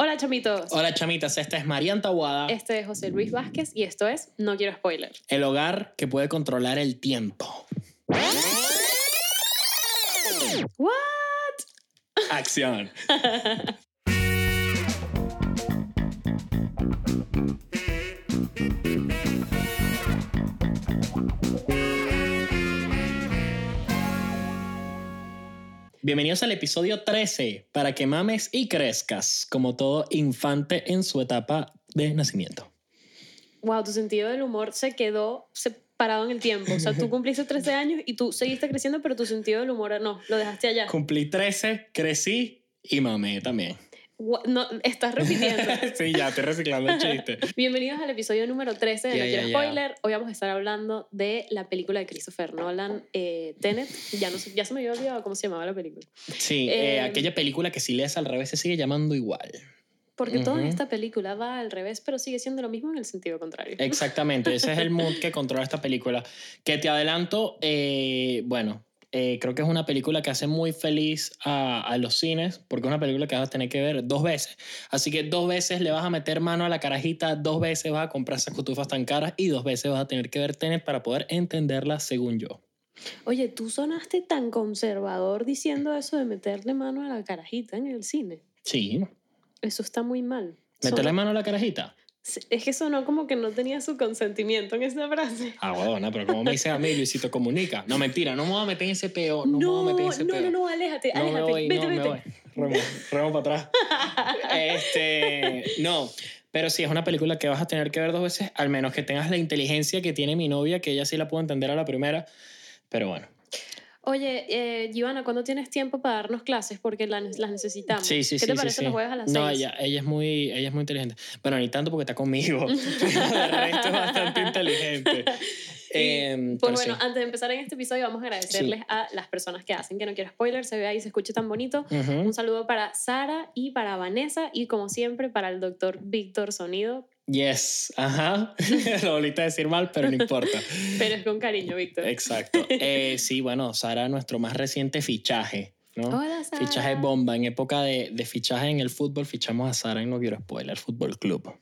Hola chamitos. Hola chamitas, esta es Marian Tabuada, Este es José Luis Vázquez y esto es No Quiero Spoiler. el hogar que puede controlar el tiempo. ¿What? Acción. Bienvenidos al episodio 13, para que mames y crezcas, como todo infante en su etapa de nacimiento. Wow, tu sentido del humor se quedó separado en el tiempo. O sea, tú cumpliste 13 años y tú seguiste creciendo, pero tu sentido del humor no, lo dejaste allá. Cumplí 13, crecí y mamé también. No, estás repitiendo. sí, ya, estoy reciclando el chiste. Bienvenidos al episodio número 13 de Ya, No Quiero ya. Spoiler. Hoy vamos a estar hablando de la película de Christopher Nolan, eh, Tenet. Ya, no ya se me había olvidado cómo se llamaba la película. Sí, eh, Eh, aquella película que si lees al revés se sigue llamando igual. Porque toda esta película va al revés, pero sigue siendo lo mismo en el sentido contrario. Exactamente, ese es el mood que controla esta película. Que te adelanto, eh, bueno, eh, creo que es una película que hace muy feliz a, a los cines, porque es una película que vas a tener que ver dos veces. Así que dos veces le vas a meter mano a la carajita, dos veces vas a comprar esas cotufas tan caras y dos veces vas a tener que ver Tenet para poder entenderla según yo. Oye, tú sonaste tan conservador diciendo eso de meterle mano a la carajita en el cine. Sí, Eso está muy mal. meterle mano a la carajita. Es que sonó como que no tenía su consentimiento en esa frase. Ah, bueno, pero como me dicen a mí, Luisito comunica. No, mentira, no me voy a meter en ese peo. No, me voy a meter en ese no, peo. no, no, aléjate, No me aléjate. voy, vete, no me vete. voy. Remo, remo para atrás. Este, no, pero sí, es una película que vas a tener que ver dos veces, al menos que tengas la inteligencia que tiene mi novia, que ella sí la puedo entender a la primera. Pero bueno, Oye, eh, Giovanna, ¿cuándo tienes tiempo para darnos clases? Porque la- las necesitamos. sí, sí, ¿Qué sí. te sí, parece sí. los jueves a las No, seis? ella, ella, es muy, ella es muy inteligente. Bueno, ni tanto porque está conmigo. el resto es bastante inteligente. Em, pues bueno, sí. antes de empezar en este episodio, vamos a agradecerles a las personas que hacen que no quiero spoiler, se vea y se escuche tan bonito. Un saludo para Sara y para Vanessa y como siempre para el doctor Víctor Sonido, Yes, ajá. Lo volviste a decir mal, pero no importa. pero es con cariño, Víctor. Exacto. Eh, sí, bueno, Sara, nuestro más reciente fichaje, ¿no? Hola, Sara. Fichaje bomba. En época de, de fichaje en el fútbol, fichamos a Sara en No Quiero Spoiler Fútbol Club.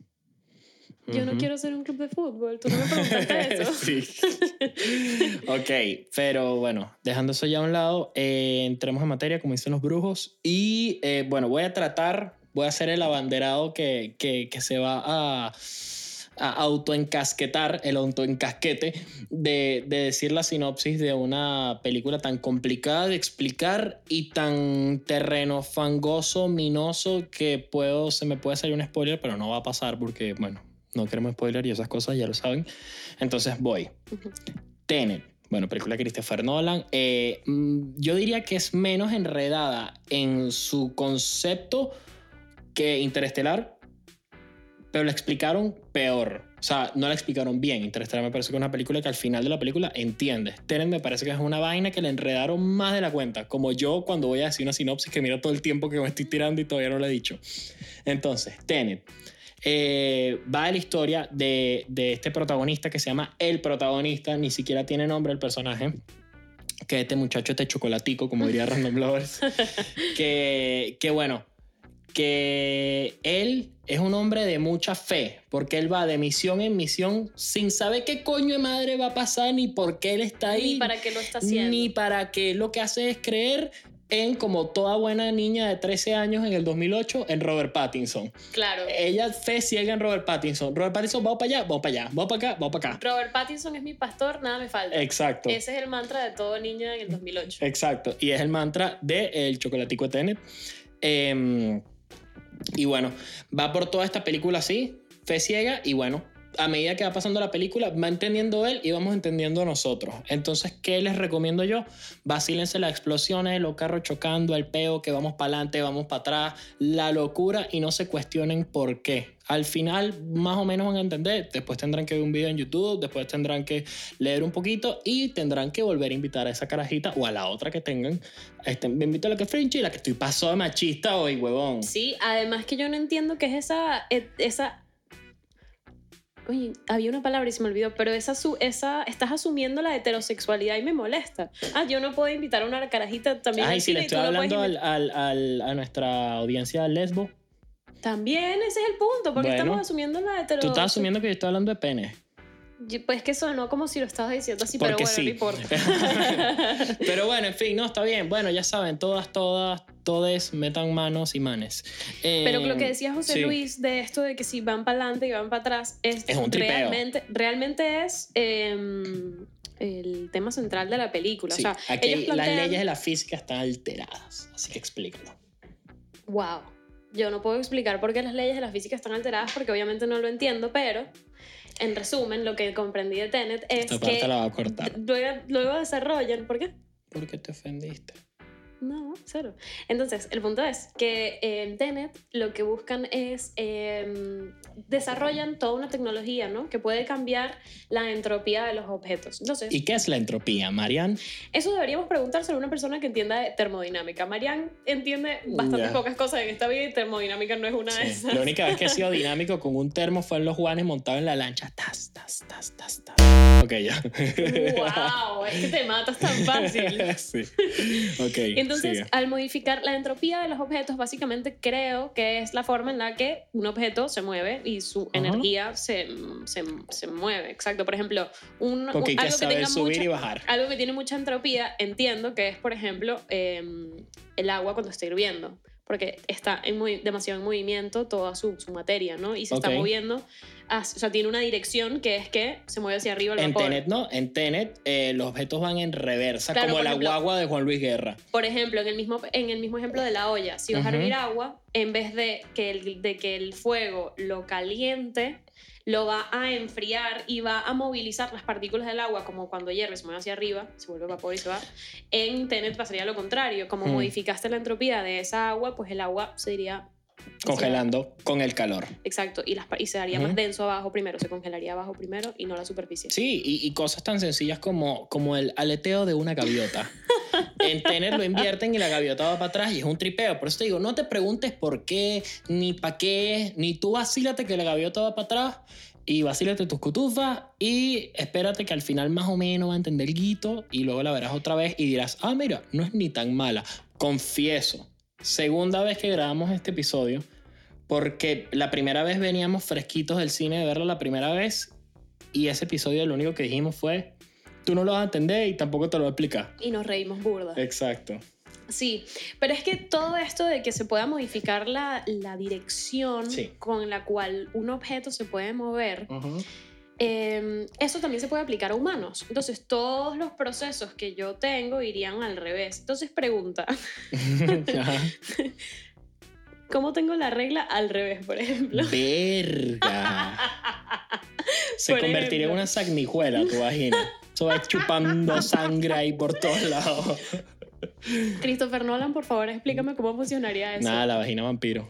Yo no quiero ser un club de fútbol, tú no me preguntaste eso. sí. ok, pero bueno, dejando eso ya a un lado, eh, entremos en materia, como dicen los brujos. Y eh, bueno, voy a tratar, voy a ser el abanderado que, que, se va a, a autoencasquetar, el autoencasquete, de, de decir la sinopsis de una película tan complicada de explicar y tan terreno fangoso, minoso, que puedo, se me puede salir un spoiler, pero no va a pasar porque, bueno, no queremos spoiler y esas cosas ya lo saben. Entonces voy. Tenet. Bueno, película de Christopher Nolan. Eh, mm, yo diría que es menos enredada en su concepto que Interestelar, pero la explicaron peor. O sea, no la explicaron bien. Interestelar me parece que es una película que al final de la película entiendes. Tenet me parece que es una vaina que le enredaron más de la cuenta. Como yo cuando voy a decir una sinopsis que mira todo el tiempo que me estoy tirando y todavía no lo he dicho. Entonces, Tenet. Eh, va de la historia de, de este protagonista que se llama El Protagonista, ni siquiera tiene nombre el personaje, que este muchacho, este chocolatico, como diría Random Lovers, que, que bueno, que él es un hombre de mucha fe, porque él va de misión en misión sin saber qué coño de madre va a pasar, ni por qué él está ahí, Ni para qué lo está haciendo. ni para qué. Lo que hace es creer en, como toda buena niña de 13 años en el 2008, en Robert Pattinson. Claro. Ella fe ciega en Robert Pattinson. Robert Pattinson, vamos para allá, vamos para allá, vamos para acá, vamos para acá. Robert Pattinson es mi pastor, nada me falta. Exacto. Ese es el mantra de todo niño en el 2008. Exacto. Y es el mantra de El Chocolatico de Tenet. Eh, y bueno, va por toda esta película así, fe ciega, y bueno, a medida que va pasando la película, va entendiendo él y vamos entendiendo nosotros. Entonces, ¿qué les recomiendo yo? Vacílense las explosiones, los carros chocando, el peo, que vamos para adelante, vamos para atrás, la locura y no se cuestionen por qué. Al final, más o menos van a entender. Después tendrán que ver un video en YouTube, después tendrán que leer un poquito y tendrán que volver a invitar a esa carajita o a la otra que tengan. Este, me invito a la que es Frenchy, la que estoy paso de machista hoy, huevón. Sí, además que yo no entiendo qué es esa, e- esa Oye, había una palabra y se me olvidó, pero esa, esa, estás asumiendo la heterosexualidad y me molesta. Ah, yo no puedo invitar a una carajita también. Ay, si le estoy hablando al, al- al- a nuestra audiencia lesbo. También ese es el punto, porque Bueno, estamos asumiendo la hetero... Tú estás asumiendo que yo estoy hablando de pene. Pues que sonó como si lo estabas diciendo así, pero Porque bueno, sí. no importa. Pero bueno, en fin, no, está bien. Bueno, ya saben, todas, todas, todes metan manos y manes. Eh, Pero lo que decía José sí. Luis de esto de que si van para adelante y van para atrás, es, Es un tripeo. realmente, realmente es em, el tema central de la película. Sí, o sea, aquí ellos las plantean- leyes de la física están alteradas, así que explícalo. Wow. Yo no puedo explicar por qué las leyes de la física están alteradas porque obviamente no lo entiendo, pero en resumen lo que comprendí de Tenet es Esta parte que la va a cortar. luego, luego desarrollan, ¿por qué? ¿Por qué te ofendiste? No, cero. Entonces, el punto es que en Tenet lo que buscan es eh, desarrollan toda una tecnología, ¿no? Que puede cambiar la entropía de los objetos. Entonces, ¿Y qué es la entropía, Marian? eso deberíamos preguntárselo a una persona que entienda de termodinámica. Marian entiende bastantes Ya. pocas cosas en esta vida y termodinámica no es una de Sí. esas. La única vez que he sido dinámico con un termo fue en los Juanes montado en la lancha. Tas, tas, tas, tas, tas. Ok, ya. ¡Wow! Es que te matas tan fácil. sí. Ok. Entonces, sigue. al modificar la entropía de los objetos, básicamente creo que es la forma en la que un objeto se mueve y su Ajá. energía se, se, se mueve. Exacto. Por ejemplo, un, Porque hay un- que algo, que tenga subir mucha, y bajar. algo que tiene mucha entropía, entiendo que es, por ejemplo, eh, el agua cuando está hirviendo. Porque está en muy, demasiado en movimiento toda su, su materia, ¿no? Y se está moviendo, hacia- o sea, tiene una dirección que es que se mueve hacia arriba el En vapor. Tenet no, en Tenet eh, los objetos van en reversa, Claro, como la ejemplo- guagua de Juan Luis Guerra. Por ejemplo, en el mismo, en el mismo ejemplo de la olla, si vas a hervir agua, en vez de que, el, de que el fuego lo caliente, lo va a enfriar y va a movilizar las partículas del agua, como cuando hierve, se mueve hacia arriba, se vuelve vapor y se va. En Tenet pasaría lo contrario, como Mm. modificaste la entropía de esa agua, pues el agua se iría... Congelando con el calor. Exacto, y, las, y se haría más denso abajo primero, se congelaría abajo primero y no la superficie. Sí, y, y cosas tan sencillas como, como el aleteo de una gaviota. En Tenet lo invierten y la gaviota va para atrás y es un tripeo. Por eso te digo, no te preguntes por qué, ni para qué, ni tú vacílate que la gaviota va para atrás y vacílate tus cutufas y espérate que al final más o menos va a entender el guito y luego la verás otra vez y dirás, ah, mira, no es ni tan mala. Confieso, segunda vez que grabamos este episodio, porque la primera vez veníamos fresquitos del cine de verlo la primera vez y ese episodio lo único que dijimos fue, tú no lo vas a entender y tampoco te lo voy a explicar. Y nos reímos burda. Exacto. Sí, pero es que todo esto de que se pueda modificar la, la dirección Sí. con la cual un objeto se puede mover, eh, eso también se puede aplicar a humanos. Entonces, todos los procesos que yo tengo irían al revés. Entonces, pregunta. ¿cómo tengo la regla al revés, por ejemplo? Verga. Se Por convertiría en una sagnijuela tu vagina. Eso va chupando sangre ahí por todos lados. Christopher Nolan, por favor, explícame cómo funcionaría eso. Nada, la vagina vampiro.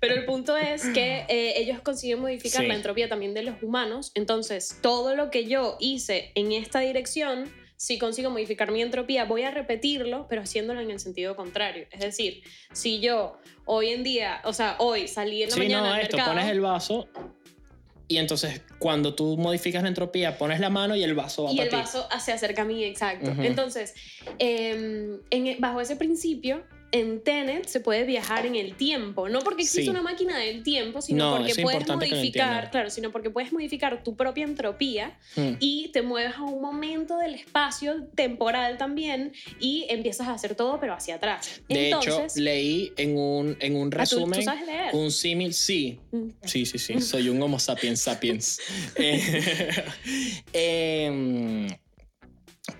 Pero el punto es que eh, ellos consiguen modificar Sí. la entropía también de los humanos. Entonces, todo lo que yo hice en esta dirección, si consigo modificar mi entropía, voy a repetirlo, pero haciéndolo en el sentido contrario. Es decir, si yo hoy en día, o sea, hoy salí en la Sí, mañana no, al esto, mercado, pones el vaso y entonces cuando tú modificas la entropía, pones la mano y el vaso va y para el ti. vaso se acerca a mí, exacto. Entonces, eh, en- bajo ese principio, en Tenet se puede viajar en el tiempo, no porque existe Sí. una máquina del tiempo, sino No, porque puedes modificar, claro, sino porque puedes modificar tu propia entropía Mm. y te mueves a un momento del espacio temporal también y empiezas a hacer todo pero hacia atrás. De Entonces, hecho, leí en un, en un ah, ¿tú- ¿tú, resumen sabes leer. un símil, sí, Mm. Sí, sí, sí, soy un Homo sapiens sapiens. Eh, em,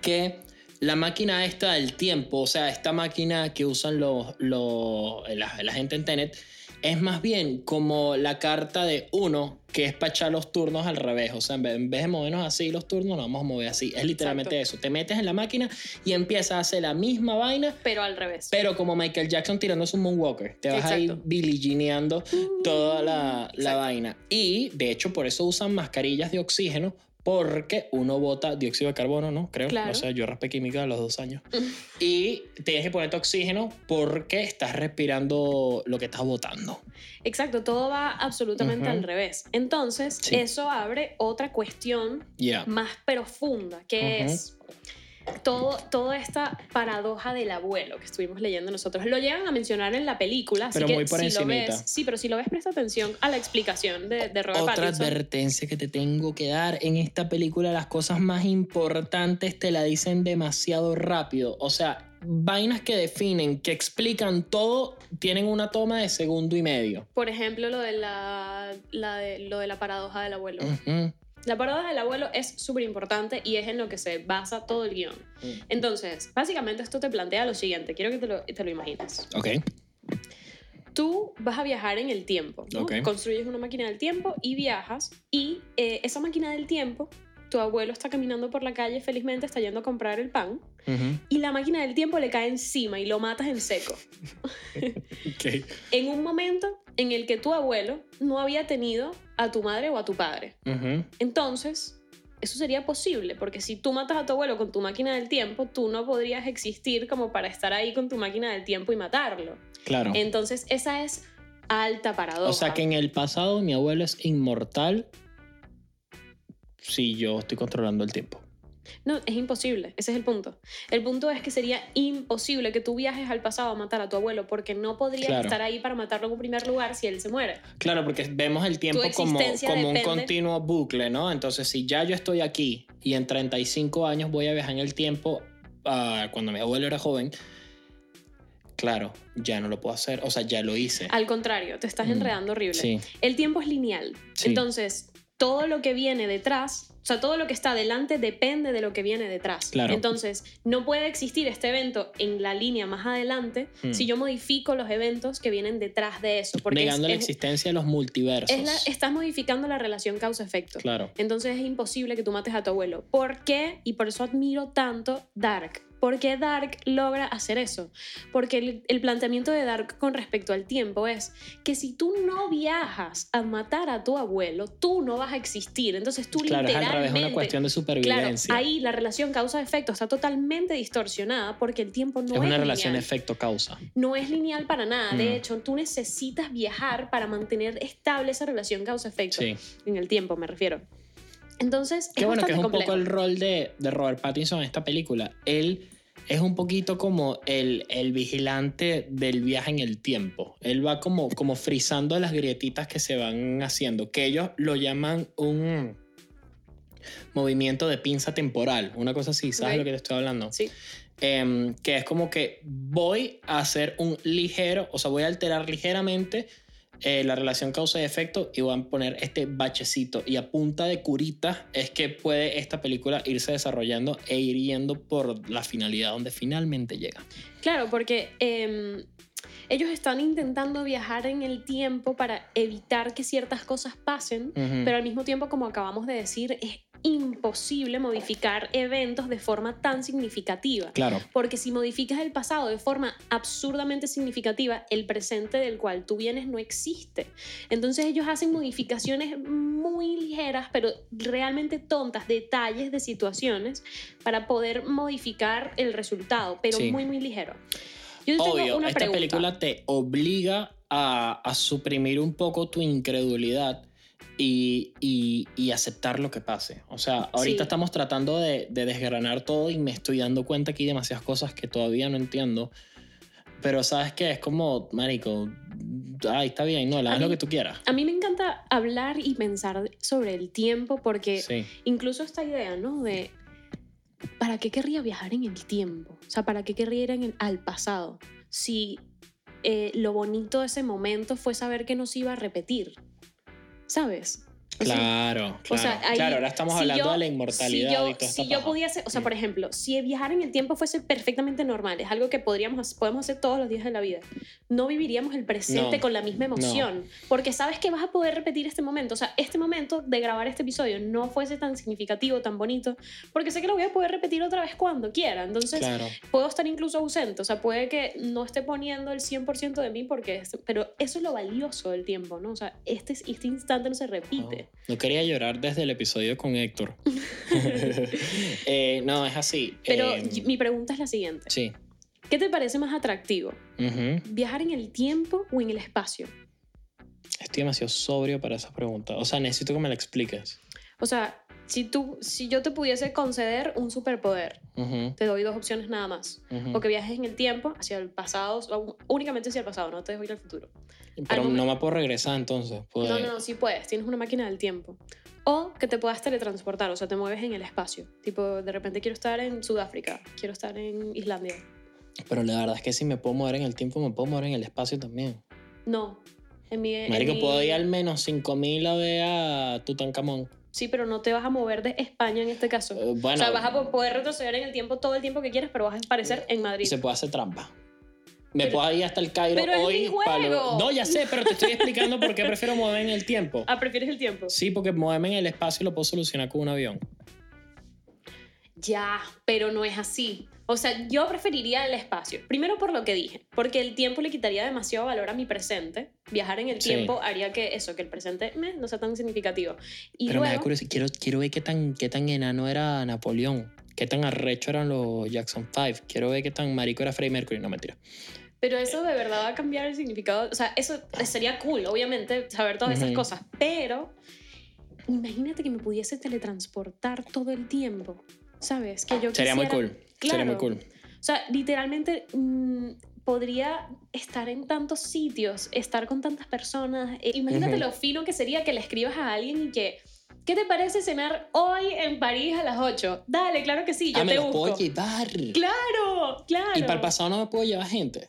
que la máquina esta del tiempo, o sea, esta máquina que usan los, los, la, la gente en Tenet, es más bien como la carta de uno que es para echar los turnos al revés. O sea, en vez, en vez de movernos así los turnos, nos vamos a mover así. Es literalmente eso. Te metes en la máquina y empiezas a hacer la misma vaina, Pero al revés. pero como Michael Jackson tirándose un moonwalker, te vas ahí Exacto. Billie Jeaneando toda la, la vaina. Y de hecho, por eso usan mascarillas de oxígeno, porque uno bota dióxido de carbono, ¿no? Creo. Claro. O sea, yo raspé química a los dos años. Y tienes que ponerte oxígeno porque estás respirando lo que estás botando. Exacto, todo va absolutamente al revés. Entonces, Sí. eso abre otra cuestión más profunda, que es, todo, toda esta paradoja del abuelo que estuvimos leyendo nosotros. Lo llegan a mencionar en la película, así Pero que muy por si lo ves, sí, pero si lo ves, presta atención a la explicación de, de Robert Otra Pattinson. advertencia que te tengo que dar en esta película, las cosas más importantes te la dicen demasiado rápido. O sea, vainas que definen, que explican todo, tienen una toma de segundo y medio. Por ejemplo, lo de la, la de, lo de la paradoja del abuelo. Ujú. La paradoja del abuelo es súper importante y es en lo que se basa todo el guion. Entonces, básicamente esto te plantea lo siguiente, quiero que te lo, te lo imagines. Ok. Tú vas a viajar en el tiempo, ¿no? Ok. construyes una máquina del tiempo y viajas y eh, esa máquina del tiempo, tu abuelo está caminando por la calle felizmente, está yendo a comprar el pan y la máquina del tiempo le cae encima y lo matas en seco. Ok. En un momento en el que tu abuelo no había tenido a tu madre o a tu padre. Entonces, eso sería posible, porque si tú matas a tu abuelo con tu máquina del tiempo, tú no podrías existir como para estar ahí con tu máquina del tiempo y matarlo. Claro. Entonces, esa es alta paradoja. O sea que en el pasado mi abuelo es inmortal si yo estoy controlando el tiempo. No, es imposible, ese es el punto. El punto es que sería imposible que tú viajes al pasado a matar a tu abuelo, porque no podrías Claro. estar ahí para matarlo en primer lugar si él se muere. Claro, porque vemos el tiempo como, como un continuo bucle, ¿no? Entonces, si ya yo estoy aquí y en 35 años voy a viajar en el tiempo, ah, cuando mi abuelo era joven, claro, ya no lo puedo hacer. O sea, ya lo hice. Al contrario, te estás Mm, enredando horrible. Sí, El tiempo es lineal. Sí. Entonces, todo lo que viene detrás, o sea, todo lo que está delante depende de lo que viene detrás. Claro. Entonces, no puede existir este evento en la línea más adelante Mm. si yo modifico los eventos que vienen detrás de eso. Porque negando es- la es- existencia de los multiversos. es la- estás modificando la relación causa-efecto. Claro. Entonces es imposible que tú mates a tu abuelo. ¿Por qué? Y por eso admiro tanto Dark. ¿Por qué Dark logra hacer eso? Porque el, el planteamiento de Dark con respecto al tiempo es que si tú no viajas a matar a tu abuelo, tú no vas a existir. Entonces tú Claro, es al literalmente... revés, una cuestión de Claro, supervivencia. ahí la relación causa-efecto está totalmente distorsionada porque el tiempo no es es, una lineal. relación efecto-causa. No es lineal para nada. De Mm. hecho, tú necesitas viajar para mantener estable esa relación causa-efecto. Sí. En el tiempo, me refiero. Entonces, Qué es bueno que es un poco el rol de, de Robert Pattinson en esta película. Él es un poquito como el, el vigilante del viaje en el tiempo. Él va como, como frizando las grietitas que se van haciendo, que ellos lo llaman un movimiento de pinza temporal, una cosa así, ¿sabes lo que te estoy hablando? Sí. Em, que es como que voy a hacer un ligero, o sea, voy a alterar ligeramente eh, la relación causa y efecto y voy a poner este bachecito y a punta de curitas es que puede esta película irse desarrollando e ir yendo por la finalidad donde finalmente llega. Claro, porque em, ellos están intentando viajar en el tiempo para evitar que ciertas cosas pasen, pero al mismo tiempo, como acabamos de decir, es imposible modificar eventos de forma tan significativa. Claro, Porque si modificas el pasado de forma absurdamente significativa, el presente del cual tú vienes no existe. Entonces ellos hacen modificaciones muy ligeras, pero realmente tontas, detalles de situaciones para poder modificar el resultado, pero Sí. muy, muy ligero. Yo te tengo obvio, una esta pregunta. película te obliga a, a suprimir un poco tu incredulidad y, y- y aceptar lo que pase. O sea, ahorita Sí. estamos tratando de, de desgranar todo y me estoy dando cuenta que hay demasiadas cosas que todavía no entiendo. Pero sabes que es como, marico, ay, está bien, no, la haz lo que tú quieras. A mí me encanta hablar y pensar sobre el tiempo porque Sí, incluso esta idea, ¿no? De ¿para qué querría viajar en el tiempo? O sea, ¿para qué querría ir en el- al pasado? Si eh, lo bonito de ese momento fue saber que no se iba a repetir, ¿sabes? O sea, claro, o sea, claro. ahí, claro, ahora estamos si hablando yo- de la inmortalidad Si yo, y esta si yo pudiese, o sea, por ejemplo, si viajar en el tiempo fuese perfectamente normal, es algo que podríamos, podemos hacer todos los días de la vida, no viviríamos el presente No, con la misma emoción, porque sabes que vas a poder repetir este momento, o sea, este momento de grabar este episodio no fuese tan significativo, tan bonito, porque sé que lo voy a poder repetir otra vez cuando quiera, entonces Claro. puedo estar incluso ausente, o sea, puede que no esté poniendo el 100% de mí, porque pero eso es lo valioso del tiempo, ¿no? O sea, este, este instante no se repite. No, no quería llorar desde el episodio con Héctor. Eh, no, es así. Pero Eh, mi pregunta es la siguiente. sí. ¿Qué te parece más atractivo? ¿Viajar en el tiempo o en el espacio? Estoy demasiado sobrio para esa pregunta. O sea, necesito que me la expliques. O sea, Si, tú, si yo te pudiese conceder un superpoder, Ujú, te doy dos opciones nada más. ujú. O que viajes en el tiempo hacia el pasado, o únicamente hacia el pasado, no te dejo ir al futuro. Pero no me puedo regresar entonces. pues. No, no, no, sí puedes, tienes una máquina del tiempo. O que te puedas teletransportar, o sea, te mueves en el espacio. Tipo, de repente quiero estar en Sudáfrica, quiero estar en Islandia. Pero la verdad es que si me puedo mover en el tiempo, me puedo mover en el espacio también. No. En mi, en Marico, mi- puedo ir al menos 5000 a ver a Tutankamón. Sí, pero no te vas a mover de España en este caso. Eh, bueno, o sea, vas a po- poder retroceder en el tiempo todo el tiempo que quieras, pero vas a aparecer en Madrid. se puede hacer trampa. Me Pero- puedo ir hasta el Cairo pero es hoy. mi juego. No, ya sé, pero te estoy explicando por qué prefiero moverme en el tiempo. Ah, ¿prefieres el tiempo? Sí, porque moverme en el espacio lo puedo solucionar con un avión. Ya, pero no es así. O sea, yo preferiría el espacio. Primero por lo que dije, porque el tiempo le quitaría demasiado valor a mi presente. Viajar en el Sí. tiempo haría que eso, que el presente meh, no sea tan significativo. Y Pero me da luego, curiosidad. Quiero, quiero ver qué tan, qué tan enano era Napoleón. Qué tan arrecho eran los Jackson 5. Quiero ver qué tan marico era Freddie Mercury. No, mentira. pero eso de verdad va a cambiar el significado. O sea, eso sería cool, obviamente, saber todas esas Ujú. cosas. Pero imagínate que me pudiese teletransportar todo el tiempo. ¿Sabes? Que yo Sería muy quisiera- cool. Sería muy Claro. cool. O sea, literalmente mm, podría estar en tantos sitios, estar con tantas personas. Eh, imagínate lo fino que sería que le escribas a alguien y que, ¿qué te parece cenar hoy en París a las 8? Dale, claro que sí, yo ah, me te los busco. puedo llevar. Claro, claro. Y para el pasado no me puedo llevar gente.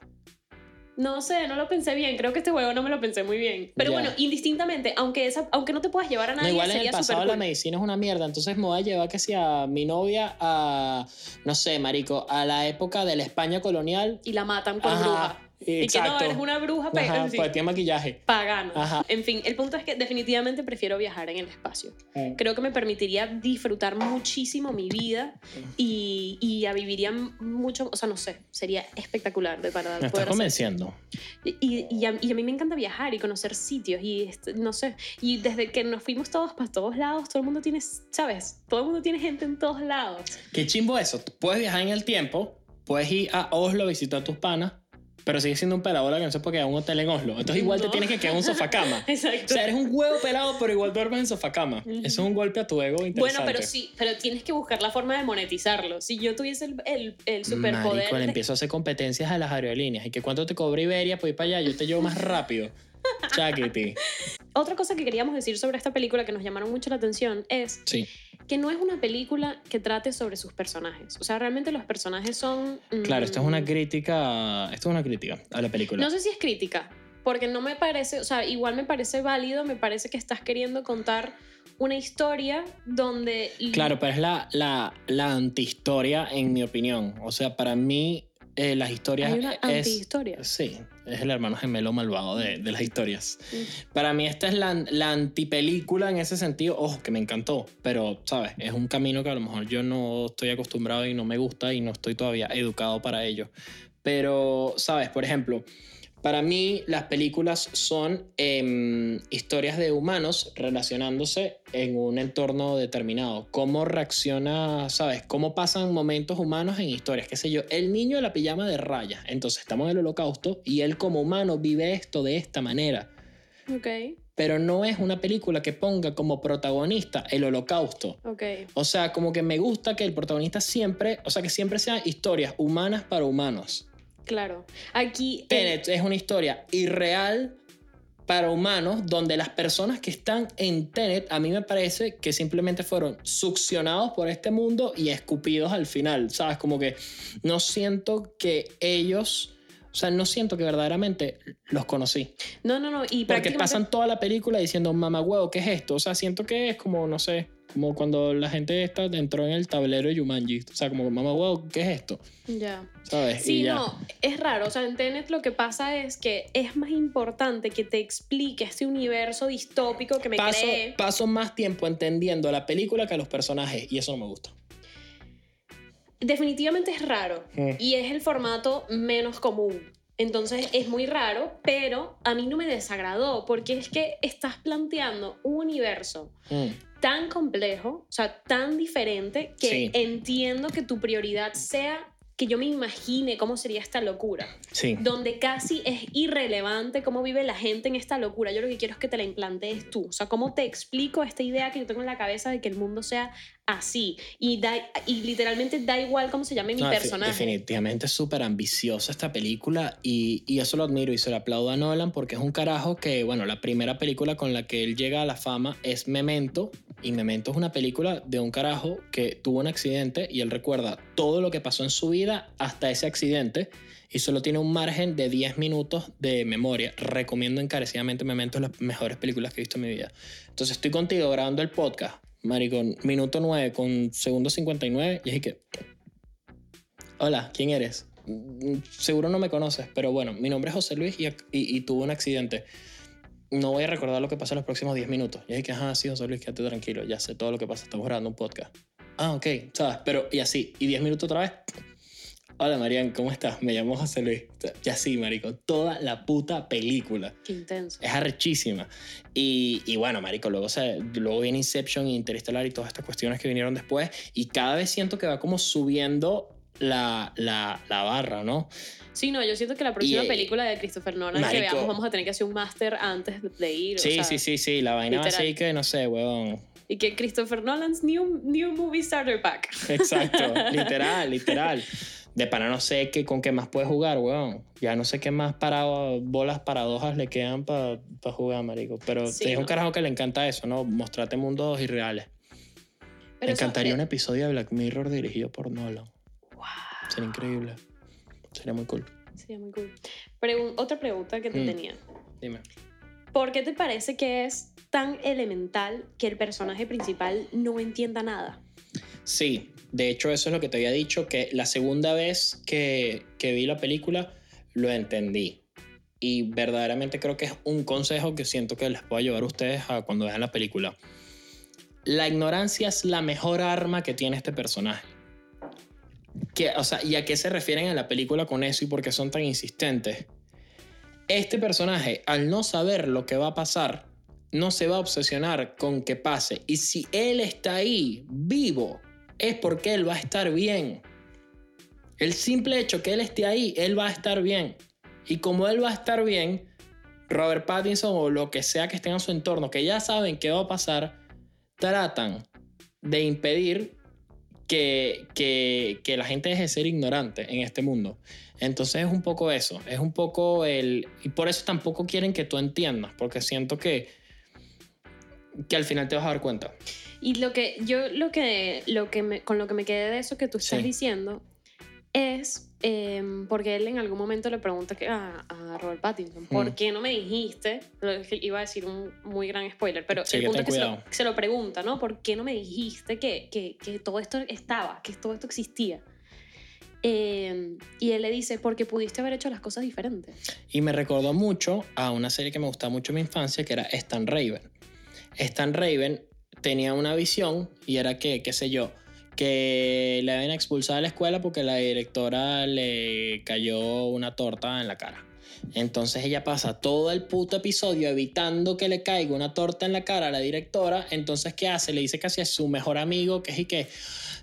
No sé, no lo pensé bien. Creo que este juego no me lo pensé muy bien. Pero Ya. bueno, indistintamente, aunque, esa, aunque no te puedas llevar a No, nadie, igual en el pasado la cool. medicina es una mierda, entonces me voy a llevar que sea mi novia a, no sé, marico, a la época de la España colonial. Y la matan Ajá, bruja. Y que no, eres una bruja Ajá, sí, pues tiene maquillaje. pagana. Ajá. En fin, el punto es que definitivamente prefiero viajar en el espacio. Creo que me permitiría disfrutar muchísimo mi vida y, y ya viviría mucho, o sea, no sé, sería espectacular de verdad. Me estás convenciendo. Y, y, a, y a mí me encanta viajar y conocer sitios y no sé, y desde que nos fuimos todos para todos lados, todo el mundo tiene, ¿sabes? Todo el mundo tiene gente en todos lados. Qué chimbo eso. Tú Puedes viajar en el tiempo, puedes ir a Oslo a visitar a tus panas, pero sigues siendo un pelado que no se puede quedar en un hotel en Oslo. Entonces igual te tienes que quedar en un sofá cama. O Exacto. sea, eres un huevo pelado, pero igual duermes en sofá cama. Ujú. Eso es un golpe a tu ego interesante. Bueno, pero sí, pero tienes que buscar la forma de monetizarlo. Si yo tuviese el, el, el superpoder... Marico, de- empiezo a hacer competencias a las aerolíneas. ¿Y que cuánto te cobra Iberia? Pues ir para allá, yo te llevo más rápido. Chaquiti. Otra cosa que queríamos decir sobre esta película que nos llamaron mucho la atención es Sí. Que no es una película que trate sobre sus personajes. O sea, realmente los personajes son... mm, Claro, esto es una crítica. Esto es una crítica a la película. No sé si es crítica, porque no me parece, o sea, igual me parece válido, me parece que estás queriendo contar una historia donde... Claro, pero es la, la, la antihistoria, en mi opinión. O sea, para mí, eh, las historias. Hay una es, antihistoria. Sí, es el hermano gemelo malvado de, de las historias. Mm. Para mí, esta es la, la antipelícula en ese sentido. Ojo, que me encantó, pero, ¿sabes? Es un camino que a lo mejor yo no estoy acostumbrado y no me gusta y no estoy todavía educado para ello. Pero, ¿sabes? Por ejemplo, para mí las películas son em, historias de humanos relacionándose en un entorno determinado. Cómo reacciona, ¿sabes? Cómo pasan momentos humanos en historias. Qué sé yo, el niño de la pijama de rayas. Entonces estamos en el holocausto y él como humano vive esto de esta manera. Ok, Pero no es una película que ponga como protagonista el holocausto. ok. O sea, como que me gusta que el protagonista siempre, o sea, que siempre sean historias humanas para humanos. Claro. Aquí... Tenet es una historia irreal para humanos donde las personas que están en Tenet a mí me parece que simplemente fueron succionados por este mundo y escupidos al final, ¿sabes? Como que no siento que ellos, o sea, no siento que verdaderamente los conocí. No, no, no. Y Porque prácticamente... pasan toda la película diciendo, mamá huevo, ¿qué es esto? O sea, siento que es como, no sé, como cuando la gente está entró en el tablero de Jumanji. O sea, como, mamá huevo, ¿qué es esto? Ya. ¿Sabes? Sí, y ya. no, es raro. O sea, en Tenet lo que pasa es que es más importante que te explique este universo distópico que me paso, cree. paso más tiempo entendiendo la película que a los personajes y eso no me gusta. Definitivamente es raro Mm. y es el formato menos común. Entonces es muy raro, pero a mí no me desagradó porque es que estás planteando un universo Mm. Tan complejo, o sea, tan diferente que Sí. entiendo que tu prioridad sea que yo me imagine cómo sería esta locura. Sí. Donde casi es irrelevante cómo vive la gente en esta locura. Yo lo que quiero es que te la implantes tú. O sea, cómo te explico esta idea que yo tengo en la cabeza de que el mundo sea así. Y, da, y literalmente da igual cómo se llame mi No, defi- personaje. Definitivamente es súper ambiciosa esta película y, y eso lo admiro y se lo aplaudo a Nolan porque es un carajo que, bueno, la primera película con la que él llega a la fama es Memento y Memento es una película de un carajo que tuvo un accidente y él recuerda todo lo que pasó en su vida hasta ese accidente y solo tiene un margen de 10 minutos de memoria. Recomiendo encarecidamente Memento, es las mejores películas que he visto en mi vida. Entonces estoy contigo grabando el podcast, Maricón, minuto 9 con segundo 59 y es que... Hola, ¿quién eres? Seguro no me conoces, pero bueno, mi nombre es José Luis y, y, y tuve un accidente. No voy a recordar lo que pasa en los próximos 10 minutos. Y es que, ajá, sí, José Luis, quédate tranquilo, ya sé todo lo que pasa, estamos grabando un podcast. Ah, ok, ¿sabes? Pero, y así, y 10 minutos otra vez. Hola, Marian, ¿cómo estás? Me llamo José Luis. Y así, marico, toda la puta película. Qué intenso. Es arrechísima. Y, y bueno, marico, luego, se, luego viene Inception y Interstellar y todas estas cuestiones que vinieron después. Y cada vez siento que va como subiendo la, la, la barra, ¿no? Sí, no, yo siento que la próxima Y, eh, película de Christopher Nolan que marico. veamos vamos a tener que hacer un máster antes de ir. o Sí, sea, sí, sí, sí. La vaina va literal. así que, no sé, huevón. Y que Christopher Nolan's new, new movie starter pack. Exacto, literal, literal. De pana no sé qué, con qué más puede jugar, weón. Ya no sé qué más para, bolas paradojas le quedan para jugar, marico. Pero Sí, es un carajo que le encanta eso, ¿no? Mostrarte mundos irreales. Me Pero encantaría un episodio de Black Mirror dirigido por Nolan. wow, Sería increíble. Sería muy cool. sería muy cool. Pregun- otra pregunta que te Mm. tenía. Dime. ¿Por qué te parece que es tan elemental que el personaje principal no entienda nada? Sí, de hecho eso es lo que te había dicho, que la segunda vez que, que vi la película lo entendí. Y verdaderamente creo que es un consejo que siento que les puede ayudar a ustedes a cuando vean la película. La ignorancia es la mejor arma que tiene este personaje. O sea, ¿Y a qué se refieren en la película con eso y por qué son tan insistentes? Este personaje, al no saber lo que va a pasar, no se va a obsesionar con que pase. Y si él está ahí, vivo, es porque él va a estar bien. El simple hecho que él esté ahí, él va a estar bien. Y como él va a estar bien, Robert Pattinson o lo que sea que esté en su entorno, que ya saben qué va a pasar, tratan de impedir que, que, que la gente deje de ser ignorante en este mundo. Entonces es un poco eso, es un poco el... Y por eso tampoco quieren que tú entiendas, porque siento que, que al final te vas a dar cuenta. Y lo que yo lo que lo que me- con lo que me quedé de eso que tú estás Sí. diciendo es em, porque él en algún momento le pregunta que, a, a Robert Pattinson, ¿por Mm. qué no me dijiste? Lo que iba a decir un muy gran spoiler, pero Sí, el punto es que se lo, se lo pregunta, ¿no? ¿Por qué no me dijiste que, que, que todo esto estaba, que todo esto existía? Em, y él le dice, porque pudiste haber hecho las cosas diferentes. Y me recordó mucho a una serie que me gustaba mucho en mi infancia, que era Stan Raven. Stan Raven tenía una visión y era que, qué sé yo, que le habían expulsado de la escuela porque la directora le cayó una torta en la cara. Entonces ella pasa todo el puto episodio evitando que le caiga una torta en la cara a la directora. Entonces, ¿qué hace? Le dice casi a su mejor amigo, que es y que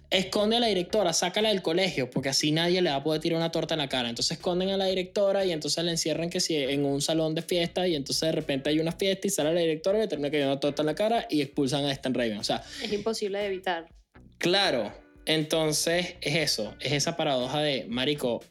esconde a la directora, sácala del colegio, porque así nadie le va a poder tirar una torta en la cara. Entonces esconden a la directora y entonces la encierran que si en un salón de fiesta y entonces de repente hay una fiesta y sale la directora y le termina cayendo una torta en la cara y expulsan a Stan Raven. O sea, Es imposible de evitar. Claro, entonces es eso, es esa paradoja de, Marico,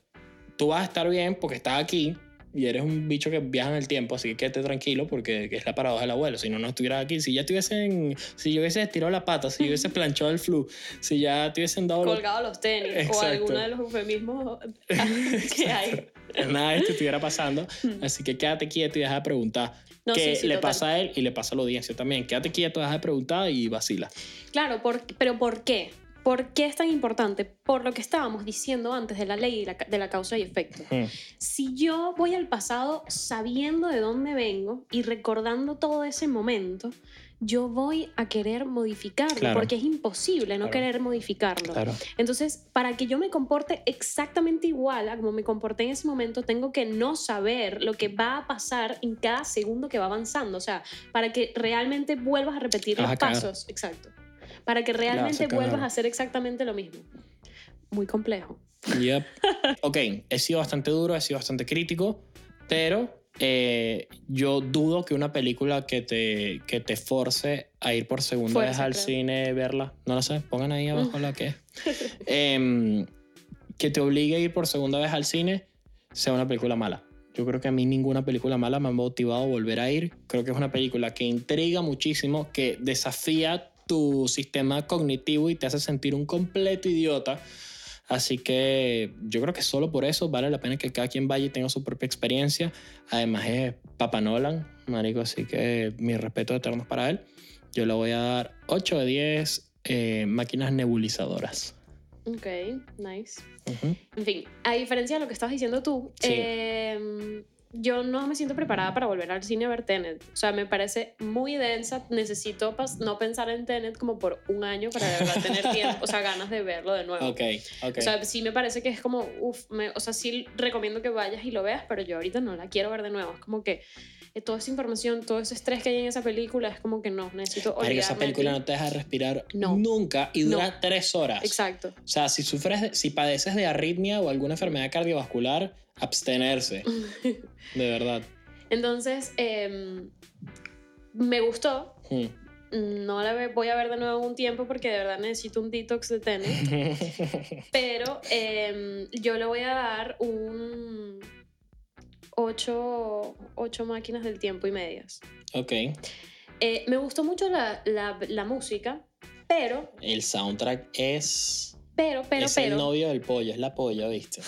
tú vas a estar bien porque estás aquí y eres un bicho que viaja en el tiempo, así que quédate tranquilo porque es la paradoja del abuelo, si no, no estuvieras aquí, si ya estuviesen, si yo hubiese estirado la pata, si yo hubiese planchado el flu, si ya te hubiesen dado... Colgado los tenis o alguno de los eufemismos que hay. Nada de esto estuviera pasando, así que quédate quieto y deja de preguntar. No, que sí, sí, le total. pasa a él y le pasa a la audiencia también. Quédate quieto, deja de preguntar y vacila. Claro, por- pero ¿por qué? ¿Por qué es tan importante? Por lo que estábamos diciendo antes de la ley y la ca- de la causa y efecto. Hmm. Si yo voy al pasado sabiendo de dónde vengo y recordando todo ese momento, yo voy a querer modificarlo Claro. porque es imposible no Claro. querer modificarlo. Claro. Entonces, para que yo me comporte exactamente igual a como me comporté en ese momento, tengo que no saber lo que va a pasar en cada segundo que va avanzando. O sea, para que realmente vuelvas a repetir vas los a pasos. Exacto. Para que realmente vuelvas a hacer exactamente lo mismo. Muy complejo. Yep. Ok, he sido bastante duro, he sido bastante crítico, pero eh, yo dudo que una película que te, que te force a ir por segunda Fuerza, vez al creo. cine, verla, no lo sé, pongan ahí abajo la que es. Em, que te obligue a ir por segunda vez al cine sea una película mala. Yo creo que a mí ninguna película mala me ha motivado a volver a ir. Creo que es una película que intriga muchísimo, que desafía tu sistema cognitivo y te hace sentir un completo idiota. Así que yo creo que solo por eso vale la pena que cada quien vaya y tenga su propia experiencia. Además es Papa Nolan, marico, así que mi respeto eterno para él. Yo le voy a dar 8 de 10 eh, máquinas nebulizadoras. Ok, nice. Ujú. En fin, a diferencia de lo que estabas diciendo tú, Sí. em, yo no me siento preparada para volver al cine a ver Tenet. O sea, me parece muy densa. Necesito pas- no pensar en Tenet como por un año para de verdad tener tiempo, o sea, ganas de verlo de nuevo. Ok, ok. O sea, sí me parece que es como, uff, o sea, sí recomiendo que vayas y lo veas, pero yo ahorita no la quiero ver de nuevo. Es como que eh, toda esa información, todo ese estrés que hay en esa película, es como que no, necesito olvidarme. esa película no te deja respirar No. nunca y dura No. tres horas. Exacto. O sea, si sufres, de- si padeces de arritmia o alguna enfermedad cardiovascular, abstenerse. De verdad. Entonces, em, me gustó. Mm. No la voy a ver de nuevo un tiempo porque de verdad necesito un detox de Tenet. Pero em, yo le voy a dar un 8, máquinas del tiempo y medias. ok. Eh, me gustó mucho la, la- la música, pero, El soundtrack es. Pero, pero, es el novio del pollo, es la polla, ¿viste?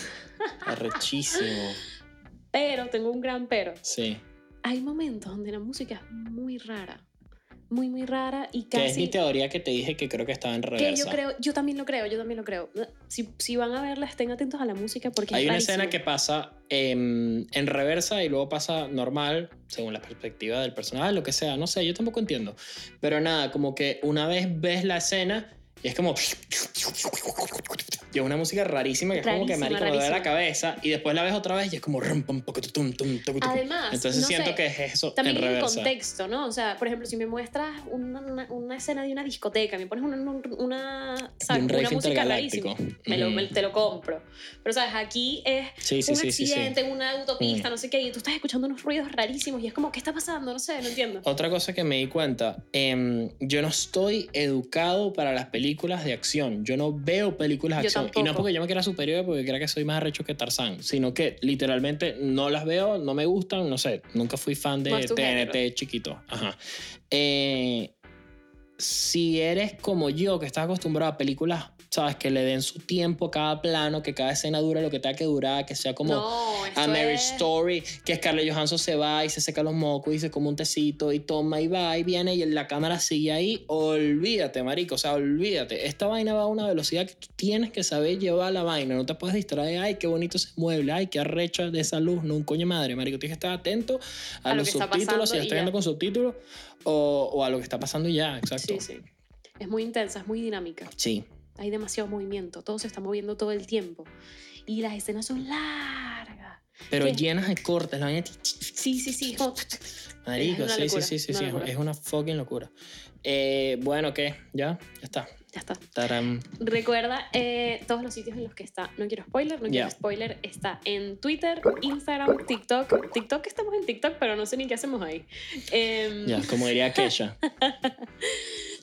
Arrechísimo. pero, tengo un gran pero. Sí. Hay momentos donde la música es muy rara. Muy, muy rara y Que es mi casi... teoría que te dije que creo que estaba en Que reversa. yo creo, yo también lo creo, yo también lo creo. Si, si van a verla, estén atentos a la música porque Hay es una escena que pasa em, en reversa y luego pasa normal, según la perspectiva del personaje, lo que sea, no sé, yo tampoco entiendo. Pero nada, como que una vez ves la escena y es como... Y es una música rarísima que es como que marico me duele la cabeza y después la ves otra vez y es como... Además, Entonces no siento sé, que es eso También en el contexto, ¿no? O sea, por ejemplo, si me muestras una, una, una escena de una discoteca, me pones una, una, ¿sabes? un una música rarísima, me lo, me- te lo compro. Pero, ¿sabes? Aquí es Sí, sí, un sí, accidente en una autopista, Mm. no sé qué, y tú estás escuchando unos ruidos rarísimos y es como, ¿qué está pasando? No sé, no entiendo. Otra cosa que me di cuenta, em, yo no estoy educado para las películas de acción. Yo no veo películas de Yo acción. Y no es porque yo me quiera superior, porque crea que soy más arrecho que Tarzán, sino que literalmente no las veo, no me gustan, no sé, nunca fui fan de TNT género. chiquito. Ajá. Eh, si eres como yo, que estás acostumbrado a películas, sabes, que le den su tiempo a cada plano, que cada escena dure lo que tenga que durar, que sea como no, a Marriage es... Story, que Scarlett Johansson se va y se seca los mocos y se come un tecito y toma y va y viene y la cámara sigue ahí. Olvídate, marico, o sea, olvídate. Esta vaina va a una velocidad que tú tienes que saber llevar la vaina. No te puedes distraer, ay, qué bonito ese mueble, ay, qué arrecho de esa luz. No, un coño madre, marico. Tienes que estar atento a, A lo los subtítulos, si y estás viendo con subtítulos, o, o a lo que está pasando ya, exacto. Sí, sí. Es muy intensa, es muy dinámica. Sí. Hay demasiado movimiento, todo se está moviendo todo el tiempo. Y las escenas son largas. Pero ¿Qué? llenas de cortes, la vaina. Sí, sí, sí. Marico, sí, sí, sí, sí, sí, es- una fucking locura. Eh, bueno, ¿qué? ¿Ya? Ya está. Ya está. Taram. Recuerda eh, todos los sitios en los que está. No quiero spoiler, no Ya. quiero spoiler. Está en Twitter, Instagram, TikTok. TikTok estamos en TikTok, pero no sé ni qué hacemos ahí. Em, Ya, como diría Kesha.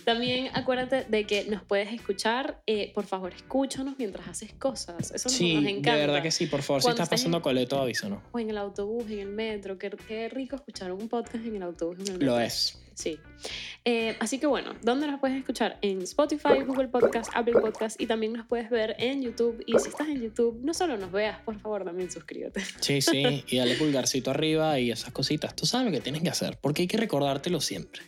También acuérdate de que nos puedes escuchar. eh, por favor, escúchanos mientras haces cosas. Eso nos- Sí, nos de encanta. verdad que sí. Por favor, si estás pasando coleto, avísanos. O en el autobús, en el metro. Qué, qué rico escuchar un podcast en el autobús. En el metro. Lo es. Sí. Eh, así que bueno, ¿dónde nos puedes escuchar? En Spotify, Google Podcast, Apple Podcast y también nos puedes ver en YouTube. Y si estás en YouTube, no solo nos veas, por favor, también suscríbete. Sí, sí. Y dale pulgarcito arriba y esas cositas. Tú sabes lo que tienes que hacer. Porque hay que recordártelo siempre.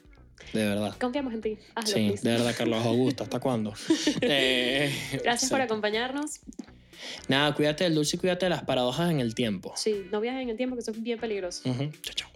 De verdad. Confiamos en ti. Hazlo, Sí, please. de verdad, Carlos Augusto. ¿Hasta cuándo? Eh, Gracias por acompañarnos. Nada, cuídate del dulce y cuídate de las paradojas en el tiempo. Sí, no viajes en el tiempo, que eso es bien peligroso. Chao, chao.